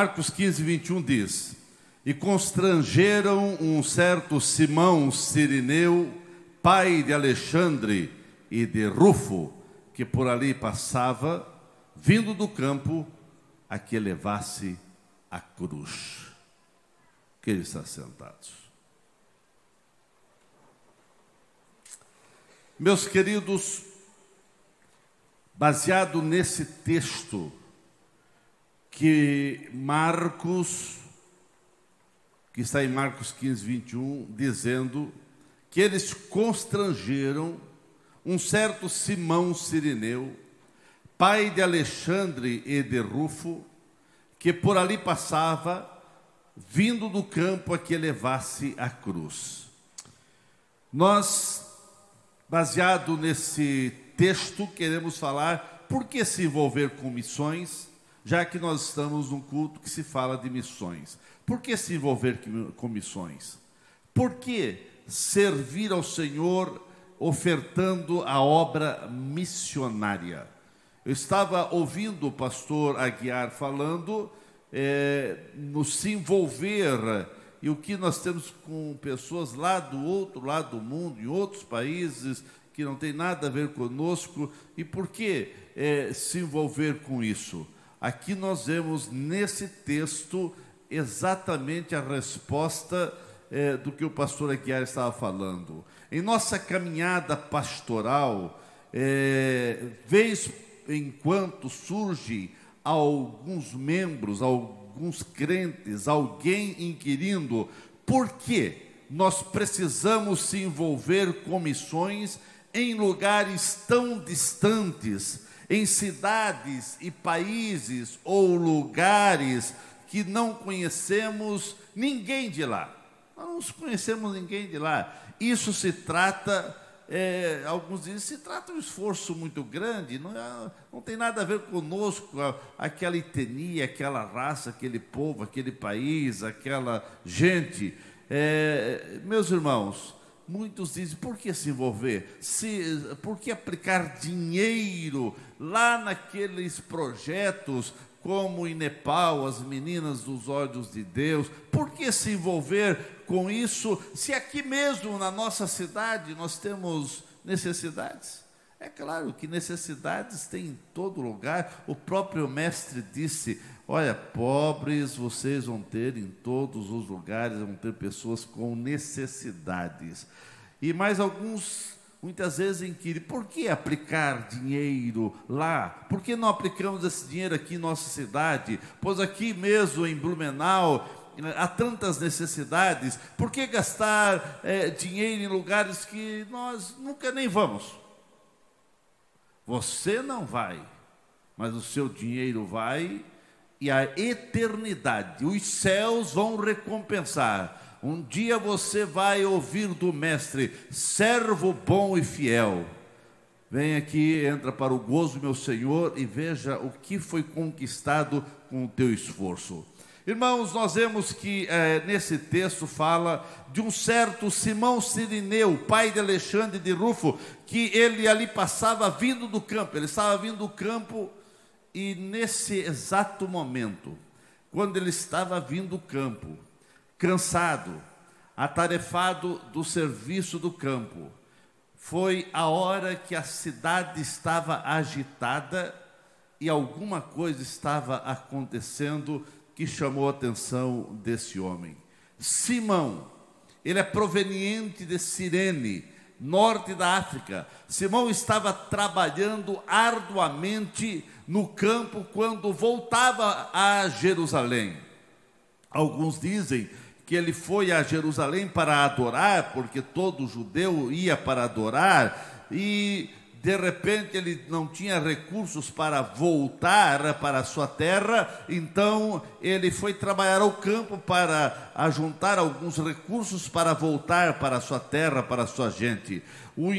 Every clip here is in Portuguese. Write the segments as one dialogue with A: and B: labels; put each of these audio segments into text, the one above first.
A: Marcos 15, 21 diz: E constrangeram um certo Simão Sirineu, pai de Alexandre e de Rufo, que por ali passava, vindo do campo, a que levasse a cruz. Que ele está sentados. Meus queridos, baseado nesse texto que Marcos, que está em Marcos 15, 21, dizendo que eles constrangeram um certo Simão Sirineu, pai de Alexandre e de Rufo, que por ali passava, vindo do campo a que levasse a cruz. Nós, baseado nesse texto, queremos falar por que se envolver com missões, já que nós estamos num culto que se fala de missões. Por que se envolver com missões? Por que servir ao Senhor ofertando a obra missionária? Eu estava ouvindo o pastor Aguiar falando é, no se envolver e o que nós temos com pessoas lá do outro lado do mundo, em outros países, que não tem nada a ver conosco. E por que é, se envolver com isso? Aqui nós vemos nesse texto exatamente a resposta é, do que o pastor Aguiar estava falando. Em nossa caminhada pastoral, é, vez em quando surge alguns membros, alguns crentes, alguém inquirindo por que nós precisamos se envolver com missões em lugares tão distantes em cidades e países ou lugares que não conhecemos ninguém de lá. Nós não conhecemos ninguém de lá. Isso se trata, é, alguns dizem, se trata de um esforço muito grande, não, é, não tem nada a ver conosco, aquela etnia, aquela raça, aquele povo, aquele país, aquela gente. É, meus irmãos, Muitos dizem, por que se envolver? Se, por que aplicar dinheiro lá naqueles projetos, como em Nepal, as meninas dos olhos de Deus? Por que se envolver com isso, se aqui mesmo na nossa cidade nós temos necessidades? É claro que necessidades tem em todo lugar. O próprio mestre disse: Olha, pobres vocês vão ter em todos os lugares, vão ter pessoas com necessidades. E mais alguns, muitas vezes, inquirem: por que aplicar dinheiro lá? Por que não aplicamos esse dinheiro aqui em nossa cidade? Pois aqui mesmo em Blumenau, há tantas necessidades, por que gastar é, dinheiro em lugares que nós nunca nem vamos? Você não vai, mas o seu dinheiro vai e a eternidade. Os céus vão recompensar. Um dia você vai ouvir do Mestre, servo bom e fiel. Vem aqui, entra para o gozo, meu Senhor, e veja o que foi conquistado com o teu esforço. Irmãos, nós vemos que é, nesse texto fala de um certo Simão Sirineu, pai de Alexandre de Rufo, que ele ali passava vindo do campo, ele estava vindo do campo e nesse exato momento, quando ele estava vindo do campo, cansado, atarefado do serviço do campo, foi a hora que a cidade estava agitada e alguma coisa estava acontecendo que chamou a atenção desse homem. Simão, ele é proveniente de Cirene, norte da África. Simão estava trabalhando arduamente no campo quando voltava a Jerusalém. Alguns dizem que ele foi a Jerusalém para adorar, porque todo judeu ia para adorar, e de repente ele não tinha recursos para voltar para a sua terra, então ele foi trabalhar ao campo para ajuntar alguns recursos para voltar para a sua terra, para a sua gente. O,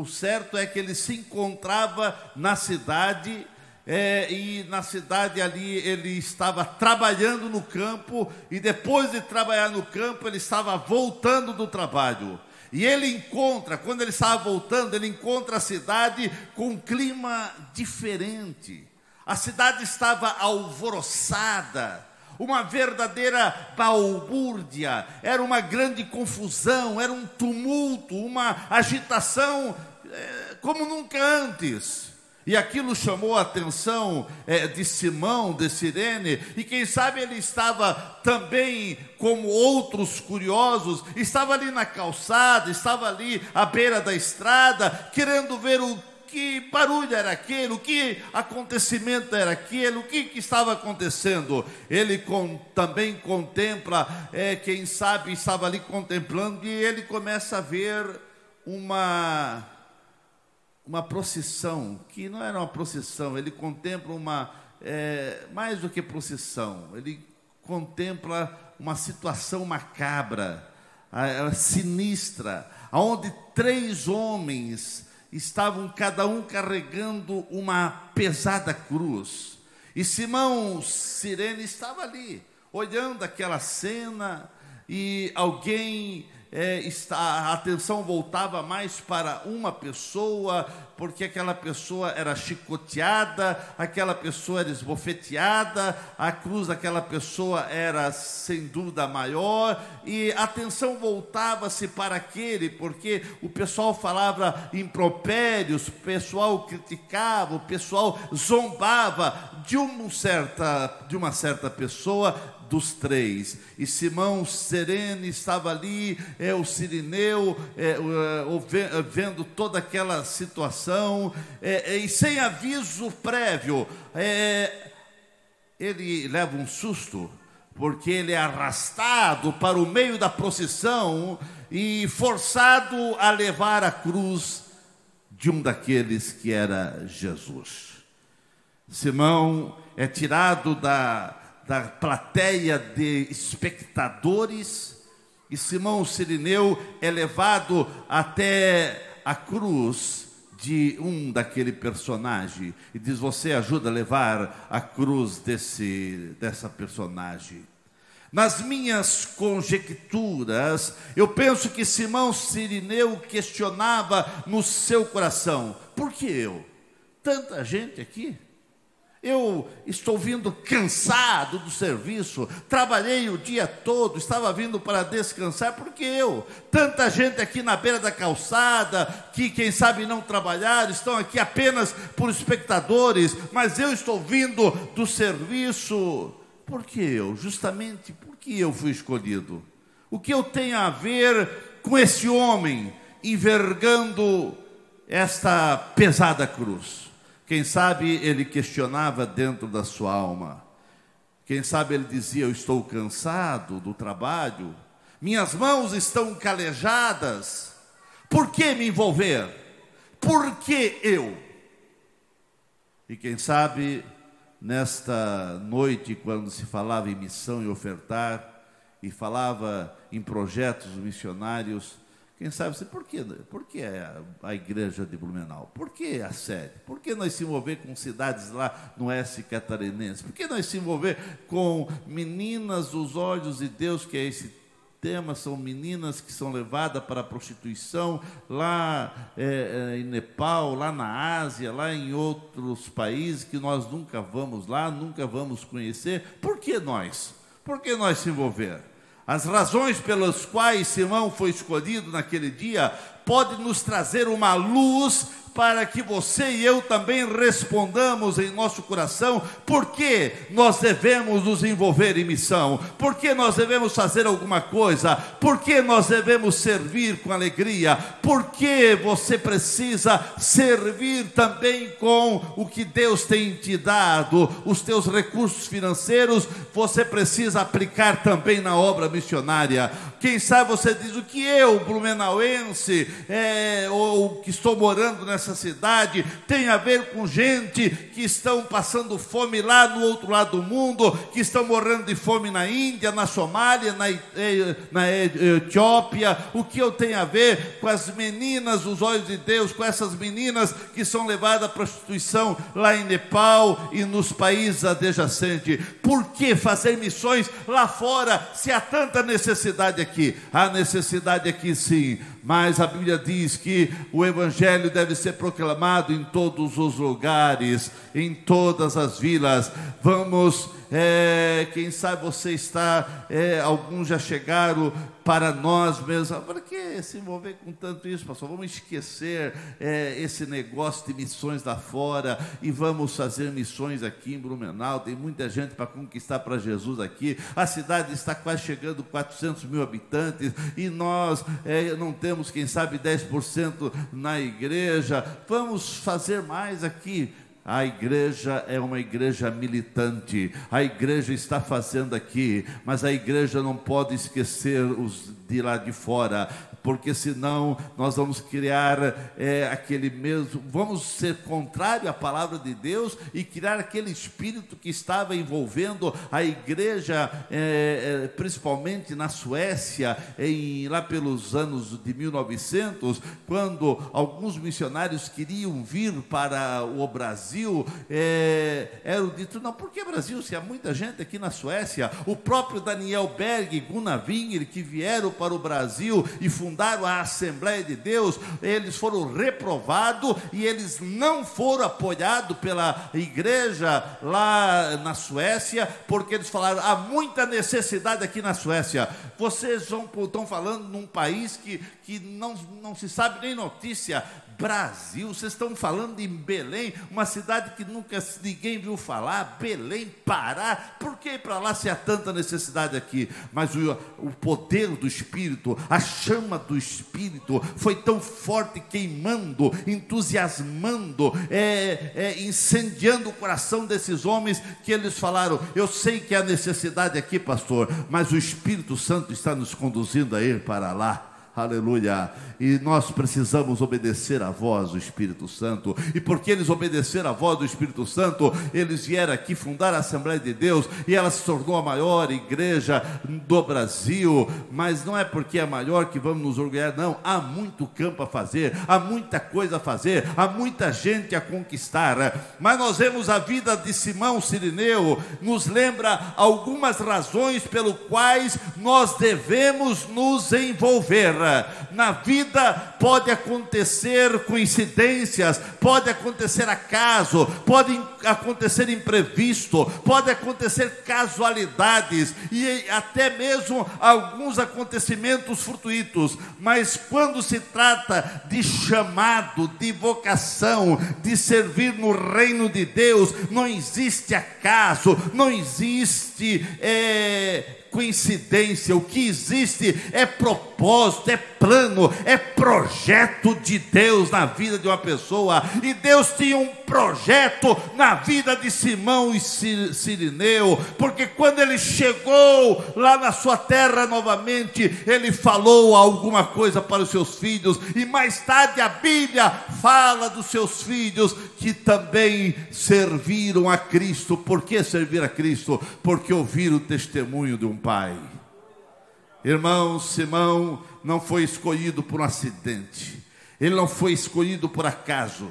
A: o certo é que ele se encontrava na cidade. É, e na cidade ali ele estava trabalhando no campo, e depois de trabalhar no campo, ele estava voltando do trabalho. E ele encontra, quando ele estava voltando, ele encontra a cidade com um clima diferente. A cidade estava alvoroçada, uma verdadeira balbúrdia, era uma grande confusão, era um tumulto, uma agitação é, como nunca antes. E aquilo chamou a atenção é, de Simão, de Sirene, e quem sabe ele estava também, como outros curiosos, estava ali na calçada, estava ali à beira da estrada, querendo ver o que barulho era aquele, o que acontecimento era aquele, o que, que estava acontecendo. Ele com, também contempla, é, quem sabe estava ali contemplando, e ele começa a ver uma, uma procissão, que não era uma procissão, ele contempla uma, é, mais do que procissão, ele contempla uma situação macabra, sinistra, onde três homens estavam cada um carregando uma pesada cruz. E Simão Sirene estava ali, olhando aquela cena, e alguém é, está, a atenção voltava mais para uma pessoa, porque aquela pessoa era chicoteada, aquela pessoa era esbofeteada, a cruz daquela pessoa era sem dúvida maior, e a atenção voltava-se para aquele, porque o pessoal falava impropérios, o pessoal criticava, o pessoal zombava de uma certa, de uma certa pessoa, dos três. E Simão Serene estava ali, é, o Sirineu, é, é, vendo toda aquela situação, é, é, e sem aviso prévio, é, ele leva um susto, porque ele é arrastado para o meio da procissão e forçado a levar a cruz de um daqueles que era Jesus. Simão é tirado da da plateia de espectadores, e Simão Sirineu é levado até a cruz de um daquele personagem e diz: Você ajuda a levar a cruz desse, dessa personagem. Nas minhas conjecturas, eu penso que Simão Sirineu questionava no seu coração: Por que eu? Tanta gente aqui. Eu estou vindo cansado do serviço, trabalhei o dia todo, estava vindo para descansar, porque eu, tanta gente aqui na beira da calçada, que quem sabe não trabalhar, estão aqui apenas por espectadores, mas eu estou vindo do serviço, por que eu? Justamente porque eu fui escolhido. O que eu tenho a ver com esse homem envergando esta pesada cruz? Quem sabe ele questionava dentro da sua alma. Quem sabe ele dizia: Eu estou cansado do trabalho, minhas mãos estão calejadas, por que me envolver? Por que eu? E quem sabe, nesta noite, quando se falava em missão e ofertar, e falava em projetos missionários, quem sabe você, por que, por que a, igreja de Blumenau? Por que a sede? Por que nós se envolver com cidades lá no oeste catarinense? Por que nós se envolver com meninas dos olhos de Deus, que é esse tema, são meninas que são levadas para a prostituição lá é, é, em Nepal, lá na Ásia, lá em outros países que nós nunca vamos lá, nunca vamos conhecer. Por que nós? Por que nós se envolver? As razões pelas quais Simão foi escolhido naquele dia pode nos trazer uma luz para que você e eu também respondamos em nosso coração por que nós devemos nos envolver em missão, por que nós devemos fazer alguma coisa, por que nós devemos servir com alegria, por que você precisa servir também com o que Deus tem te dado, os teus recursos financeiros, você precisa aplicar também na obra missionária. Quem sabe você diz o que eu, blumenauense, é, ou que estou morando nessa cidade tem a ver com gente que estão passando fome lá no outro lado do mundo, que estão morrendo de fome na Índia, na Somália, na, na Etiópia. O que eu tenho a ver com as meninas dos olhos de Deus, com essas meninas que são levadas à prostituição lá em Nepal e nos países adjacentes? Por que fazer missões lá fora se há tanta necessidade aqui? Há necessidade aqui sim mas a Bíblia diz que o Evangelho deve ser proclamado em todos os lugares, em todas as vilas. Vamos é, quem sabe você está, é, alguns já chegaram para nós mesmos. Para que se envolver com tanto isso, pastor? Vamos esquecer é, esse negócio de missões lá fora e vamos fazer missões aqui em Blumenau. Tem muita gente para conquistar para Jesus aqui. A cidade está quase chegando a 400 mil habitantes e nós é, não temos, quem sabe, 10% na igreja. Vamos fazer mais aqui. A igreja é uma igreja militante. A igreja está fazendo aqui, mas a igreja não pode esquecer os de lá de fora porque senão nós vamos criar é, aquele mesmo, vamos ser contrário à palavra de Deus e criar aquele espírito que estava envolvendo a igreja, é, é, principalmente na Suécia, em, lá pelos anos de 1900, quando alguns missionários queriam vir para o Brasil, é, era dito, não, por que Brasil? Se há muita gente aqui na Suécia, o próprio Daniel Berg Gunnar Winger, que vieram para o Brasil e fundaram fundaram a Assembleia de Deus, eles foram reprovados e eles não foram apoiados pela igreja lá na Suécia, porque eles falaram: há muita necessidade aqui na Suécia. Vocês estão falando num país que, que não, não se sabe nem notícia Brasil, vocês estão falando em Belém, uma cidade que nunca ninguém viu falar, Belém, Pará, por que para lá se há tanta necessidade aqui? Mas o, o poder do Espírito, a chama do Espírito foi tão forte, queimando, entusiasmando, é, é, incendiando o coração desses homens, que eles falaram: Eu sei que há necessidade aqui, pastor, mas o Espírito Santo está nos conduzindo a ir para lá. Aleluia. E nós precisamos obedecer à voz do Espírito Santo. E porque eles obedeceram à voz do Espírito Santo, eles vieram aqui fundar a Assembleia de Deus e ela se tornou a maior igreja do Brasil. Mas não é porque é maior que vamos nos orgulhar, não. Há muito campo a fazer, há muita coisa a fazer, há muita gente a conquistar. Mas nós vemos a vida de Simão Sirineu, nos lembra algumas razões pelo quais nós devemos nos envolver na vida pode acontecer coincidências, pode acontecer acaso, pode acontecer imprevisto, pode acontecer casualidades e até mesmo alguns acontecimentos fortuitos, mas quando se trata de chamado, de vocação, de servir no reino de Deus, não existe acaso, não existe. É, coincidência, o que existe é propósito, é plano, é projeto de Deus na vida de uma pessoa. E Deus tinha um projeto na vida de Simão e Sirineu, porque quando ele chegou lá na sua terra novamente, ele falou alguma coisa para os seus filhos, e mais tarde a Bíblia fala dos seus filhos que também serviram a Cristo. Por que servir a Cristo? Porque ouviram o testemunho de um pai. Irmão, Simão não foi escolhido por um acidente, ele não foi escolhido por acaso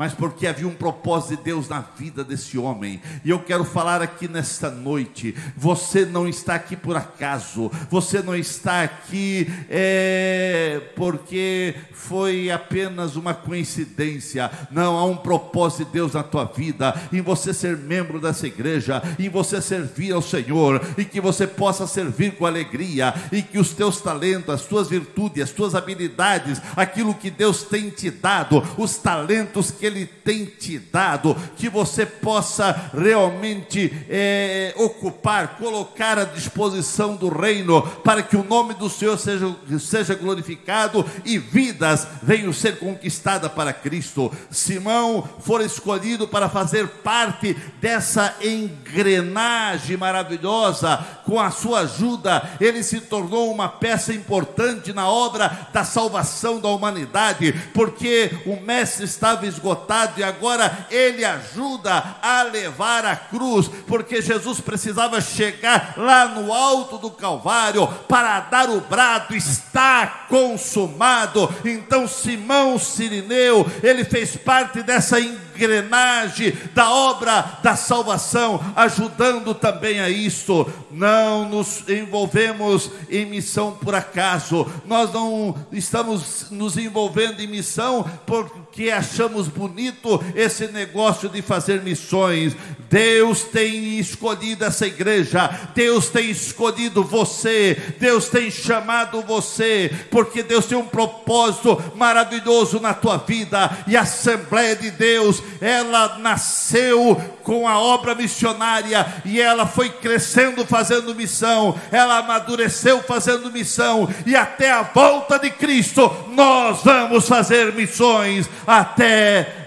A: mas porque havia um propósito de Deus na vida desse homem. E eu quero falar aqui nesta noite: você não está aqui por acaso, você não está aqui é, porque foi apenas uma coincidência. Não, há um propósito de Deus na tua vida, em você ser membro dessa igreja, em você servir ao Senhor, e que você possa servir com alegria, e que os teus talentos, as tuas virtudes, as tuas habilidades, aquilo que Deus tem te dado, os talentos que ele tem te dado, que você possa realmente é, ocupar, colocar à disposição do reino, para que o nome do Senhor seja, seja glorificado e vidas venham ser conquistadas para Cristo. Simão foi escolhido para fazer parte dessa engrenagem maravilhosa, com a sua ajuda, ele se tornou uma peça importante na obra da salvação da humanidade, porque o mestre estava esgotado e agora ele ajuda a levar a cruz, porque Jesus precisava chegar lá no alto do Calvário para dar o brado: está consumado. Então Simão Sirineu, ele fez parte dessa engrenagem da obra da salvação, ajudando também a isto. Não nos envolvemos em missão por acaso, nós não estamos nos envolvendo em missão porque achamos bonito esse negócio de fazer missões. Deus tem escolhido essa igreja, Deus tem escolhido você, Deus tem chamado você, porque Deus tem um propósito maravilhoso na tua vida, e a Assembleia de Deus, ela nasceu com a obra missionária e ela foi crescendo fazendo missão, ela amadureceu fazendo missão, e até a volta de Cristo nós vamos fazer missões até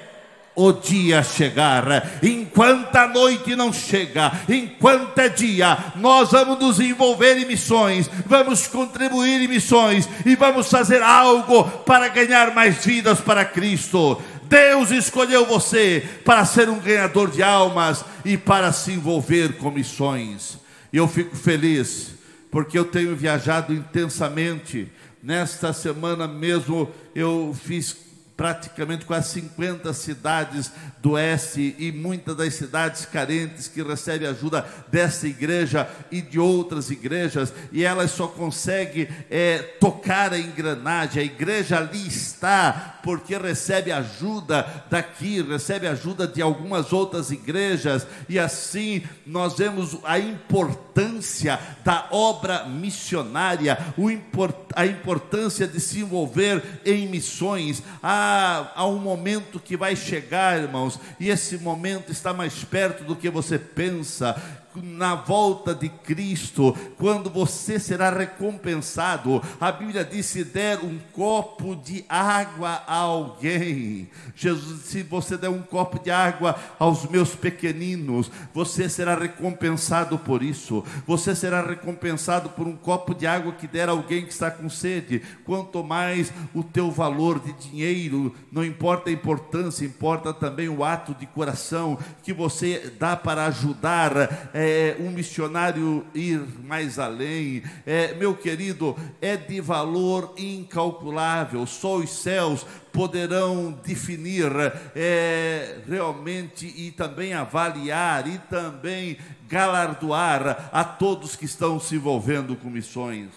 A: o dia chegar, enquanto a noite não chega, enquanto é dia, nós vamos nos envolver em missões, vamos contribuir em missões e vamos fazer algo para ganhar mais vidas para Cristo. Deus escolheu você para ser um ganhador de almas e para se envolver com missões. E eu fico feliz porque eu tenho viajado intensamente. Nesta semana mesmo eu fiz praticamente quase 50 cidades do oeste e muitas das cidades carentes que recebem ajuda dessa igreja e de outras igrejas, e elas só conseguem é, tocar a engrenagem, a igreja ali está, porque recebe ajuda daqui, recebe ajuda de algumas outras igrejas, e assim nós vemos a importância da obra missionária, a importância de se envolver em missões. A há, um momento que vai chegar, irmãos, e esse momento está mais perto do que você pensa na volta de Cristo, quando você será recompensado. A Bíblia diz: se der um copo de água a alguém, Jesus, se você der um copo de água aos meus pequeninos, você será recompensado por isso. Você será recompensado por um copo de água que der a alguém que está com sede. Quanto mais o teu valor de dinheiro, não importa a importância, importa também o ato de coração que você dá para ajudar. É, é, um missionário ir mais além. É, meu querido, é de valor incalculável. Só os céus poderão definir é, realmente e também avaliar e também galardoar a todos que estão se envolvendo com missões.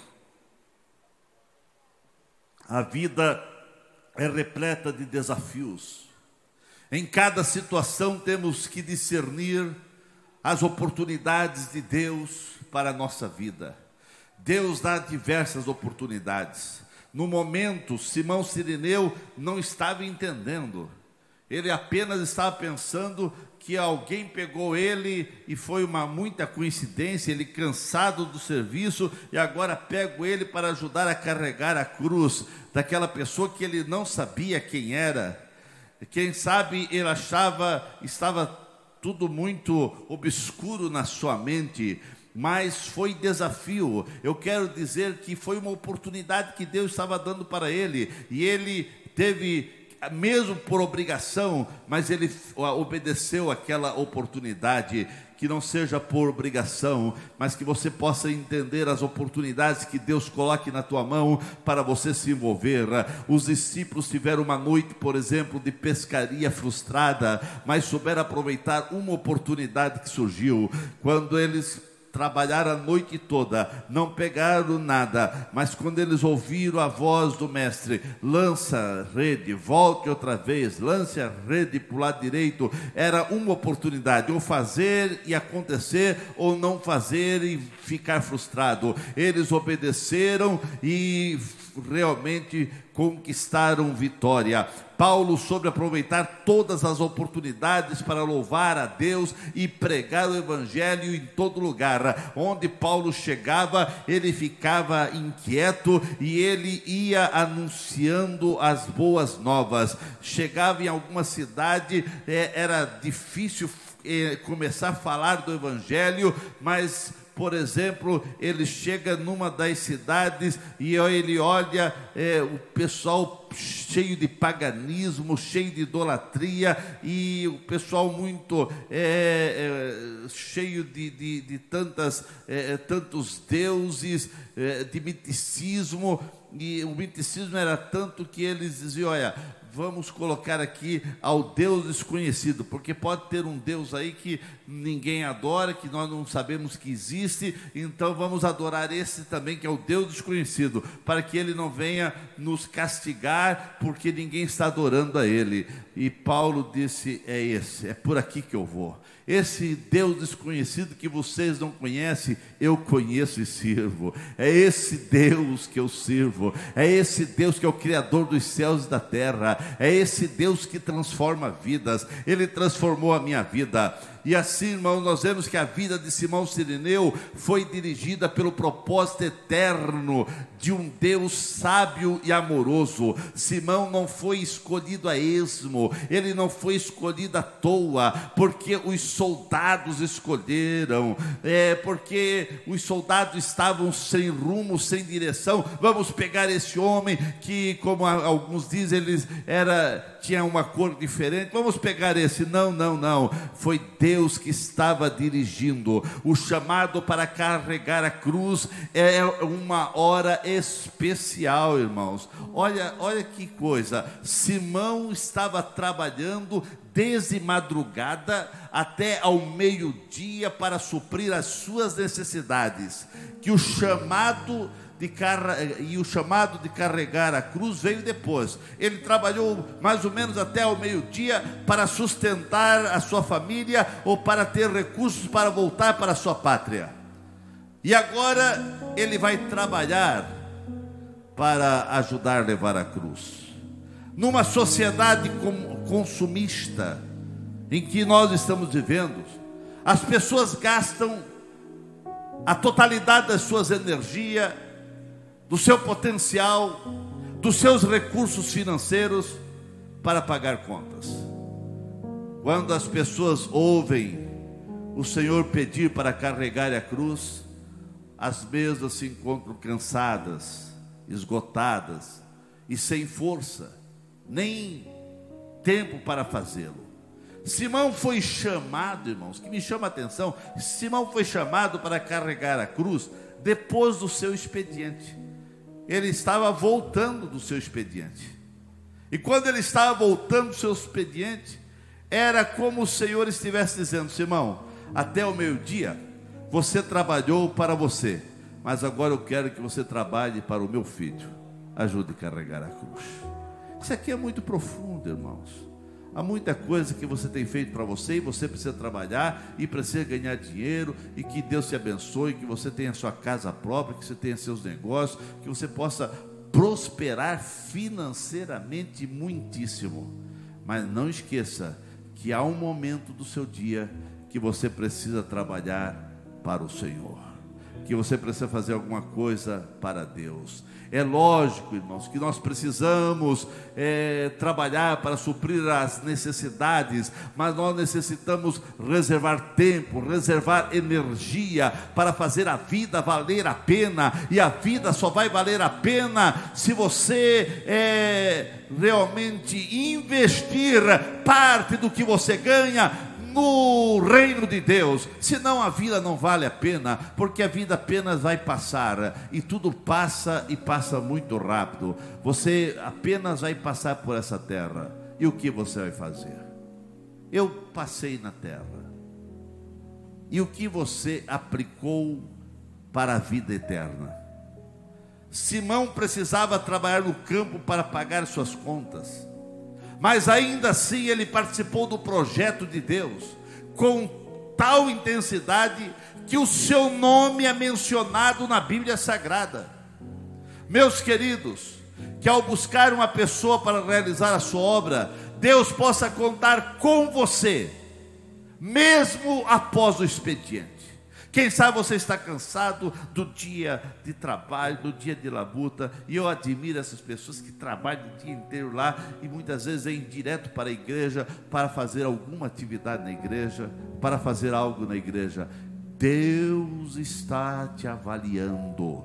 A: A vida é repleta de desafios. Em cada situação temos que discernir as oportunidades de Deus para a nossa vida. Deus dá diversas oportunidades. No momento, Simão Sirineu não estava entendendo. Ele apenas estava pensando que alguém pegou ele e foi uma muita coincidência, ele cansado do serviço e agora pego ele para ajudar a carregar a cruz daquela pessoa que ele não sabia quem era. Quem sabe ele achava estava tudo muito obscuro na sua mente, mas foi desafio. Eu quero dizer que foi uma oportunidade que Deus estava dando para ele, e ele teve mesmo por obrigação, mas ele obedeceu aquela oportunidade que não seja por obrigação, mas que você possa entender as oportunidades que Deus coloque na tua mão para você se envolver. Os discípulos tiveram uma noite, por exemplo, de pescaria frustrada, mas souberam aproveitar uma oportunidade que surgiu quando eles trabalharam a noite toda, não pegaram nada, mas quando eles ouviram a voz do mestre, lança a rede, volte outra vez, lance a rede para o lado direito, era uma oportunidade, ou fazer e acontecer, ou não fazer e ficar frustrado. Eles obedeceram e realmente conquistaram vitória. Paulo sobre aproveitar todas as oportunidades para louvar a Deus e pregar o evangelho em todo lugar. Onde Paulo chegava, ele ficava inquieto e ele ia anunciando as boas novas. Chegava em alguma cidade, é, era difícil é, começar a falar do evangelho, mas por exemplo, ele chega numa das cidades e ele olha é, o pessoal cheio de paganismo, cheio de idolatria e o pessoal muito é, é, cheio de, de, de tantas, é, é, tantos deuses, é, de miticismo. E o miticismo era tanto que eles diziam: olha, vamos colocar aqui ao Deus desconhecido, porque pode ter um Deus aí que ninguém adora, que nós não sabemos que existe, então vamos adorar esse também, que é o Deus desconhecido, para que ele não venha nos castigar, porque ninguém está adorando a ele. E Paulo disse: é esse, é por aqui que eu vou. Esse Deus desconhecido que vocês não conhecem, eu conheço e sirvo. É esse Deus que eu sirvo. É esse Deus que é o Criador dos céus e da terra. É esse Deus que transforma vidas. Ele transformou a minha vida. E assim, irmão, nós vemos que a vida de Simão Sirineu foi dirigida pelo propósito eterno de um Deus sábio e amoroso. Simão não foi escolhido a esmo, ele não foi escolhido à toa, porque os soldados escolheram, é porque os soldados estavam sem rumo, sem direção. Vamos pegar esse homem que, como alguns dizem, ele era tinha uma cor diferente. Vamos pegar esse. Não, não, não. Foi Deus que estava dirigindo. O chamado para carregar a cruz é uma hora especial, irmãos. Olha, olha que coisa. Simão estava trabalhando desde madrugada até ao meio-dia para suprir as suas necessidades. Que o chamado de e o chamado de carregar a cruz veio depois. Ele trabalhou mais ou menos até o meio-dia para sustentar a sua família ou para ter recursos para voltar para a sua pátria. E agora ele vai trabalhar para ajudar a levar a cruz. Numa sociedade consumista em que nós estamos vivendo, as pessoas gastam a totalidade das suas energias do seu potencial, dos seus recursos financeiros para pagar contas. Quando as pessoas ouvem o Senhor pedir para carregar a cruz, as mesmas se encontram cansadas, esgotadas e sem força, nem tempo para fazê-lo. Simão foi chamado, irmãos, que me chama a atenção, Simão foi chamado para carregar a cruz depois do seu expediente ele estava voltando do seu expediente. E quando ele estava voltando do seu expediente, era como o Senhor estivesse dizendo: Simão, até o meio-dia você trabalhou para você, mas agora eu quero que você trabalhe para o meu filho. Ajude a carregar a cruz. Isso aqui é muito profundo, irmãos. Há muita coisa que você tem feito para você e você precisa trabalhar e precisa ganhar dinheiro e que Deus te abençoe, que você tenha sua casa própria, que você tenha seus negócios, que você possa prosperar financeiramente muitíssimo. Mas não esqueça que há um momento do seu dia que você precisa trabalhar para o Senhor, que você precisa fazer alguma coisa para Deus. É lógico, irmãos, que nós precisamos é, trabalhar para suprir as necessidades, mas nós necessitamos reservar tempo, reservar energia para fazer a vida valer a pena, e a vida só vai valer a pena se você é, realmente investir parte do que você ganha no reino de Deus, senão a vida não vale a pena, porque a vida apenas vai passar e tudo passa e passa muito rápido. Você apenas vai passar por essa terra. E o que você vai fazer? Eu passei na terra. E o que você aplicou para a vida eterna? Simão precisava trabalhar no campo para pagar suas contas mas ainda assim ele participou do projeto de Deus com tal intensidade que o seu nome é mencionado na Bíblia Sagrada. Meus queridos, que ao buscar uma pessoa para realizar a sua obra, Deus possa contar com você, mesmo após o expediente. Quem sabe você está cansado do dia de trabalho, do dia de labuta, e eu admiro essas pessoas que trabalham o dia inteiro lá e muitas vezes vêm direto para a igreja para fazer alguma atividade na igreja, para fazer algo na igreja. Deus está te avaliando.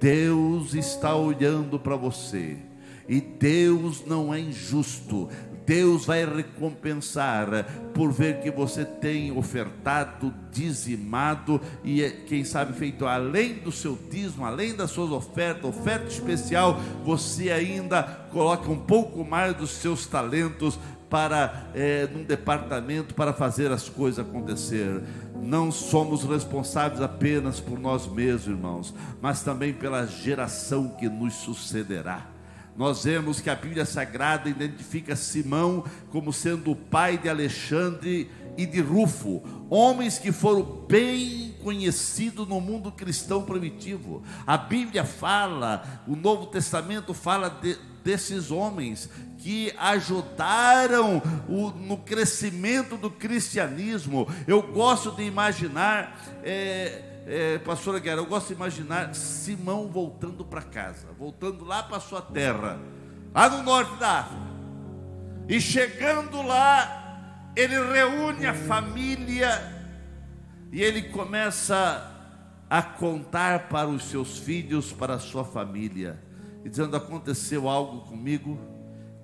A: Deus está olhando para você. E Deus não é injusto. Deus vai recompensar por ver que você tem ofertado, dizimado e, quem sabe, feito além do seu dízimo, além das suas ofertas, oferta especial, você ainda coloca um pouco mais dos seus talentos para é, num departamento para fazer as coisas acontecer. Não somos responsáveis apenas por nós mesmos, irmãos, mas também pela geração que nos sucederá. Nós vemos que a Bíblia Sagrada identifica Simão como sendo o pai de Alexandre e de Rufo, homens que foram bem conhecidos no mundo cristão primitivo. A Bíblia fala, o Novo Testamento fala de, desses homens que ajudaram o, no crescimento do cristianismo. Eu gosto de imaginar. É, é, pastora Guerra, eu gosto de imaginar Simão voltando para casa, voltando lá para sua terra, lá no norte da África. E chegando lá, ele reúne a família e ele começa a contar para os seus filhos, para a sua família, e dizendo: aconteceu algo comigo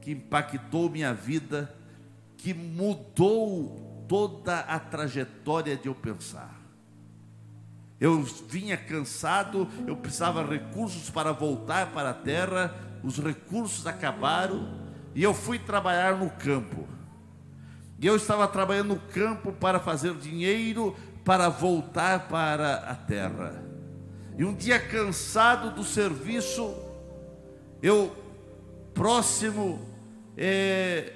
A: que impactou minha vida, que mudou toda a trajetória de eu pensar. Eu vinha cansado, eu precisava de recursos para voltar para a terra, os recursos acabaram e eu fui trabalhar no campo. E eu estava trabalhando no campo para fazer dinheiro para voltar para a terra. E um dia cansado do serviço, eu próximo é,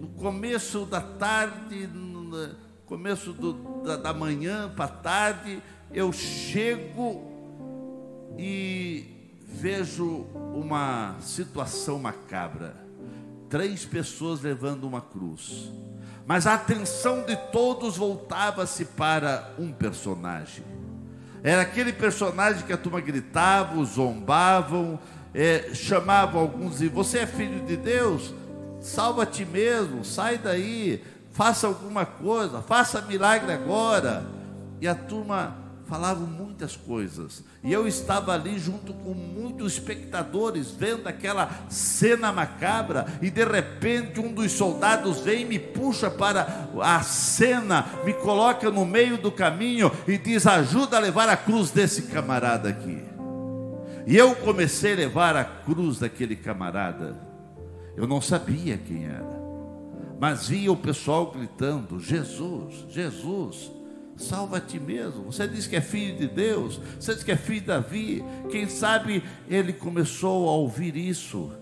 A: no começo da tarde, no começo do, da, da manhã para tarde, eu chego e vejo uma situação macabra. Três pessoas levando uma cruz. Mas a atenção de todos voltava-se para um personagem. Era aquele personagem que a turma gritava, zombavam, é, chamavam alguns e você é filho de Deus? Salva ti mesmo, sai daí, faça alguma coisa, faça milagre agora. E a turma falavam muitas coisas. E eu estava ali junto com muitos espectadores, vendo aquela cena macabra, e de repente um dos soldados vem e me puxa para a cena, me coloca no meio do caminho e diz: ajuda a levar a cruz desse camarada aqui. E eu comecei a levar a cruz daquele camarada. Eu não sabia quem era, mas via o pessoal gritando: Jesus, Jesus salva a ti mesmo. Você diz que é filho de Deus, você diz que é filho de Davi. Quem sabe ele começou a ouvir isso.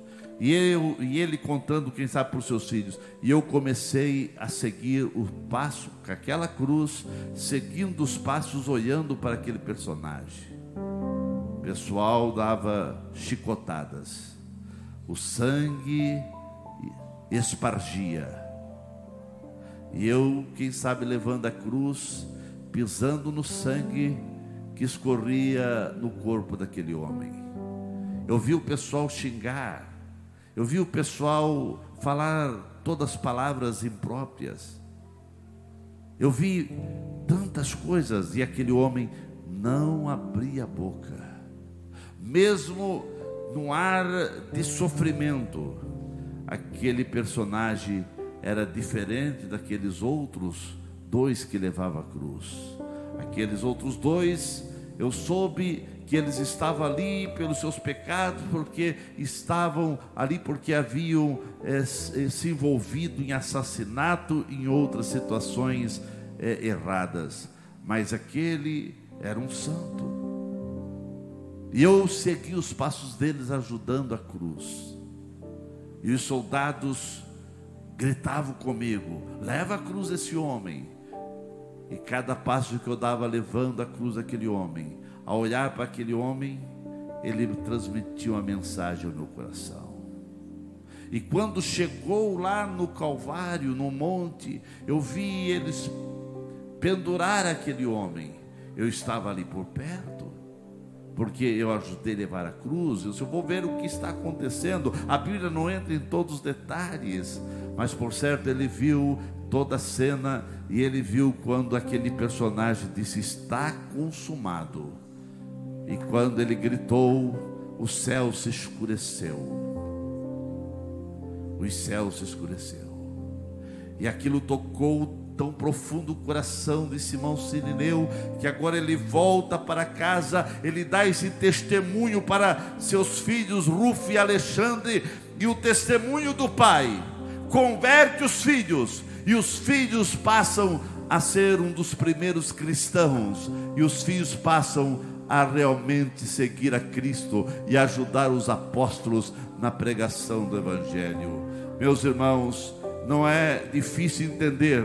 A: E, eu, e ele contando, quem sabe, para os seus filhos. E eu comecei a seguir o passo, com aquela cruz, seguindo os passos, olhando para aquele personagem. O pessoal dava chicotadas, o sangue espargia. E eu, quem sabe, levando a cruz, pisando no sangue que escorria no corpo daquele homem. Eu vi o pessoal xingar, eu vi o pessoal falar todas as palavras impróprias. Eu vi tantas coisas e aquele homem não abria a boca, mesmo no ar de sofrimento. Aquele personagem era diferente daqueles outros dois que levavam a cruz. Aqueles outros dois, eu soube que eles estavam ali pelos seus pecados, porque estavam ali porque haviam é, se envolvido em assassinato, em outras situações é, erradas. Mas aquele era um santo. E eu segui os passos deles ajudando a cruz. E os soldados gritavam comigo: leva a cruz esse homem. E cada passo que eu dava levando a cruz daquele homem, ao olhar para aquele homem, ele transmitia uma mensagem ao meu coração. E quando chegou lá no Calvário, no monte, eu vi eles pendurar aquele homem. Eu estava ali por perto, porque eu ajudei a levar a cruz. Eu vou ver o que está acontecendo. A Bíblia não entra em todos os detalhes, mas por certo ele viu toda a cena e ele viu quando aquele personagem disse: Está consumado. E quando ele gritou, o céu se escureceu. os céus se escureceram. E aquilo tocou tão profundo o coração de Simão Sirineu, que agora ele volta para casa, ele dá esse testemunho para seus filhos, Rufo e Alexandre, e o testemunho do pai converte os filhos, e os filhos passam a ser um dos primeiros cristãos, e os filhos passam a realmente seguir a Cristo e ajudar os apóstolos na pregação do Evangelho. Meus irmãos, não é difícil entender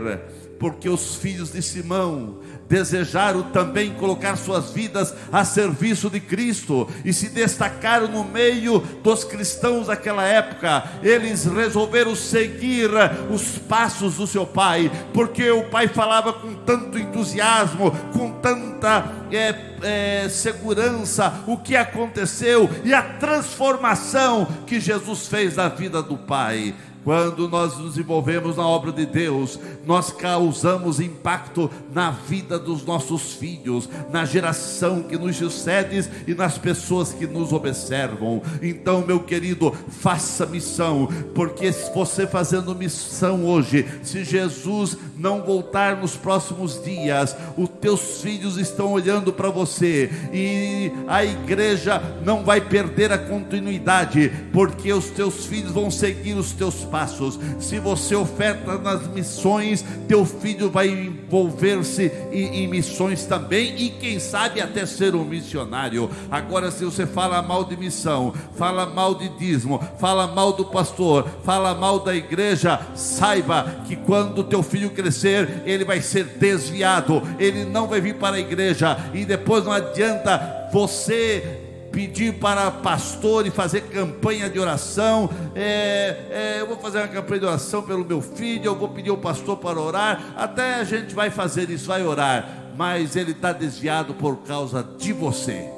A: porque os filhos de Simão desejaram também colocar suas vidas a serviço de Cristo e se destacaram no meio dos cristãos daquela época. Eles resolveram seguir os passos do seu pai, porque o pai falava com tanto entusiasmo, com tanta é, é, segurança o que aconteceu e a transformação que Jesus fez na vida do pai. Quando nós nos envolvemos na obra de Deus, nós causamos impacto na vida dos nossos filhos, na geração que nos sucede e nas pessoas que nos observam. Então, meu querido, faça missão, porque se você fazendo missão hoje, se Jesus não voltar nos próximos dias, os teus filhos estão olhando para você e a igreja não vai perder a continuidade, porque os teus filhos vão seguir os teus passos. Se você oferta nas missões, teu filho vai envolver-se em, em missões também e quem sabe até ser um missionário. Agora, se você fala mal de missão, fala mal de dízimo, fala mal do pastor, fala mal da igreja, saiba que quando teu filho crescer crescer, ele vai ser desviado, ele não vai vir para a igreja, e depois não adianta você pedir para pastor e fazer campanha de oração. É, é, eu vou fazer uma campanha de oração pelo meu filho, eu vou pedir ao pastor para orar. Até a gente vai fazer isso, vai orar, mas ele está desviado por causa de você.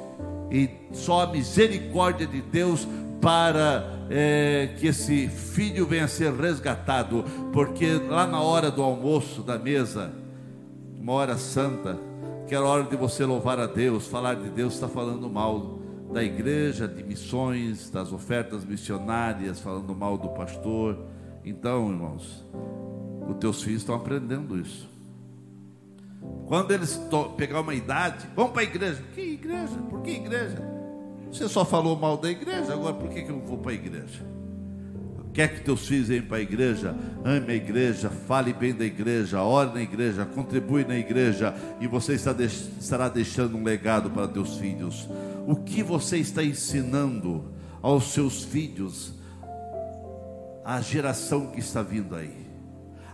A: E só a misericórdia de Deus para é, que esse filho venha a ser resgatado, porque lá na hora do almoço, da mesa, uma hora santa, que era hora de você louvar a Deus, falar de Deus, está falando mal da igreja, de missões, das ofertas missionárias, falando mal do pastor. Então, irmãos, os teus filhos estão aprendendo isso. Quando eles pegar uma idade, vão para a igreja. Que igreja? Por que igreja? Você só falou mal da igreja, agora por que, que eu vou para a igreja? Quer que teus filhos venham para a igreja, ame a igreja, fale bem da igreja, ore na igreja, contribui na igreja, e você estará deixando um legado para teus filhos. O que você está ensinando aos seus filhos, à geração que está vindo aí?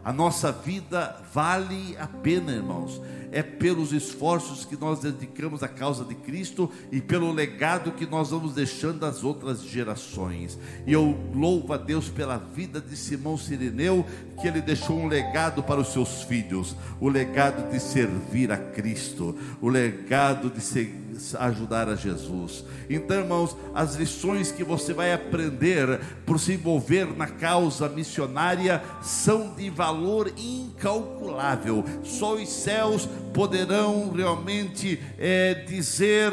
A: A nossa vida vale a pena, irmãos. É pelos esforços que nós dedicamos à causa de Cristo e pelo legado que nós vamos deixando às outras gerações. E eu louvo a Deus pela vida de Simão Sirineu, que ele deixou um legado para os seus filhos, o legado de servir a Cristo, o legado de seguir ajudar a Jesus. Então, irmãos, as lições que você vai aprender por se envolver na causa missionária são de valor incalculável. Só os céus poderão realmente é, dizer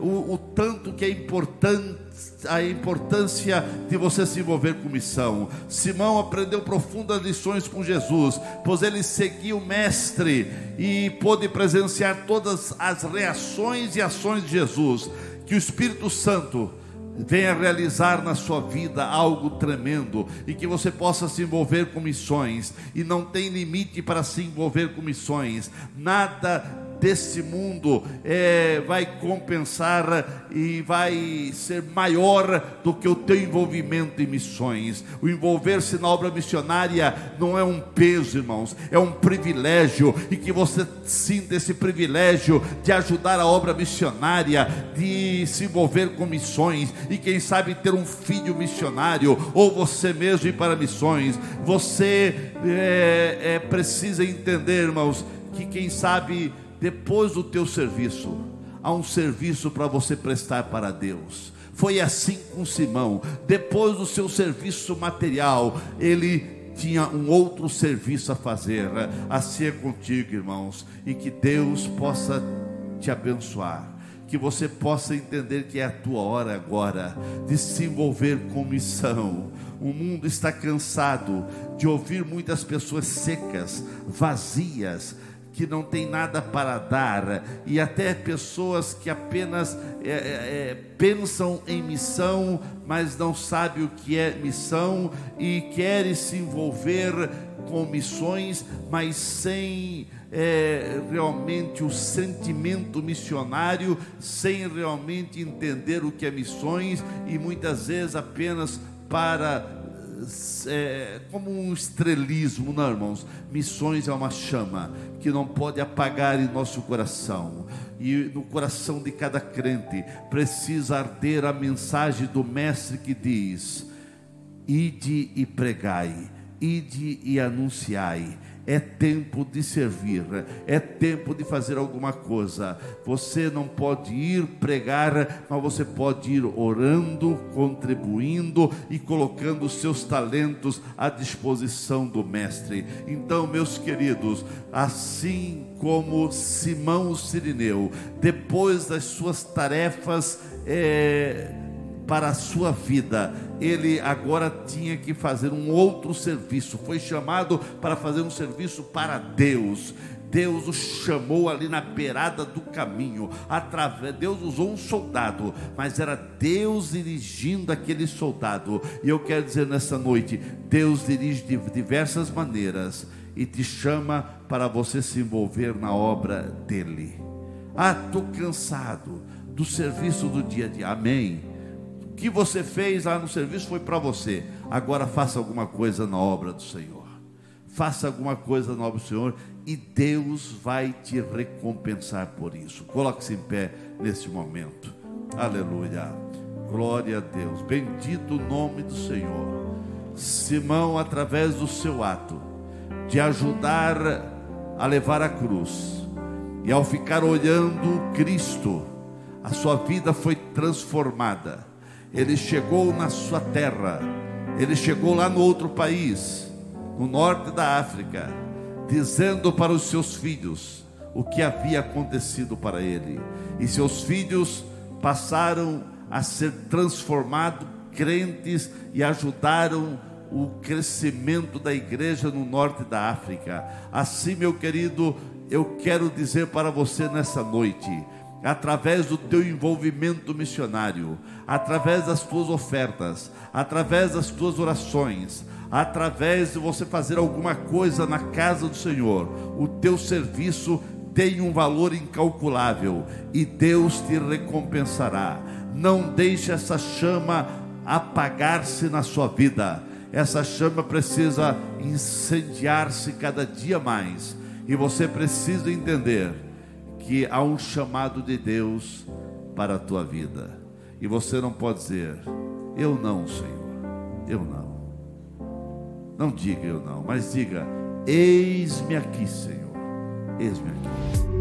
A: o, o tanto que é importante a importância de você se envolver com missão. Simão aprendeu profundas lições com Jesus, pois ele seguiu o mestre e pôde presenciar todas as reações e ações de Jesus. Que o Espírito Santo venha realizar na sua vida algo tremendo e que você possa se envolver com missões e não tem limite para se envolver com missões. Nada desse mundo é, vai compensar e vai ser maior do que o teu envolvimento em missões. O envolver-se na obra missionária não é um peso, irmãos, é um privilégio e que você sinta esse privilégio de ajudar a obra missionária, de se envolver com missões e quem sabe ter um filho missionário ou você mesmo ir para missões. Você é, é, precisa entender, irmãos, que quem sabe depois do teu serviço, há um serviço para você prestar para Deus. Foi assim com Simão. Depois do seu serviço material, ele tinha um outro serviço a fazer. Assim é contigo, irmãos, e que Deus possa te abençoar que você possa entender que é a tua hora agora de se envolver com missão. O mundo está cansado de ouvir muitas pessoas secas, vazias, que não tem nada para dar, e até pessoas que apenas é, é, é, pensam em missão, mas não sabem o que é missão e querem se envolver com missões, mas sem é, realmente o sentimento missionário, sem realmente entender o que é missões e muitas vezes apenas para é, como um estrelismo, não, irmãos. Missões é uma chama que não pode apagar em nosso coração. E no coração de cada crente precisa arder a mensagem do Mestre que diz: Ide e pregai, ide e anunciai é tempo de servir, é tempo de fazer alguma coisa. Você não pode ir pregar, mas você pode ir orando, contribuindo e colocando os seus talentos à disposição do Mestre. Então, meus queridos, assim como Simão Sirineu, depois das suas tarefas, é, para a sua vida, ele agora tinha que fazer um outro serviço. Foi chamado para fazer um serviço para Deus. Deus o chamou ali na beirada do caminho. Através, Deus usou um soldado, mas era Deus dirigindo aquele soldado. E eu quero dizer nessa noite: Deus dirige de diversas maneiras e te chama para você se envolver na obra dele. Ah, estou cansado do serviço do dia a dia. Amém que você fez lá no serviço foi para você. Agora faça alguma coisa na obra do Senhor. Faça alguma coisa na obra do Senhor e Deus vai te recompensar por isso. Coloque-se em pé neste momento. Aleluia. Glória a Deus. Bendito o nome do Senhor. Simão, através do seu ato de ajudar a levar a cruz, e ao ficar olhando Cristo, a sua vida foi transformada ele chegou na sua terra, ele chegou lá no outro país, no norte da África, dizendo para os seus filhos o que havia acontecido para ele. E seus filhos passaram a ser transformados crentes e ajudaram o crescimento da igreja no norte da África. Assim, meu querido, eu quero dizer para você nessa noite, através do teu envolvimento missionário, através das tuas ofertas, através das tuas orações, através de você fazer alguma coisa na casa do Senhor, o teu serviço tem um valor incalculável e Deus te recompensará. Não deixe essa chama apagar-se na sua vida. Essa chama precisa incendiar-se cada dia mais. E você precisa entender que há um chamado de Deus para a tua vida. E você não pode dizer, eu não, Senhor, eu não. Não diga eu não, mas diga, eis-me aqui, Senhor, eis-me aqui.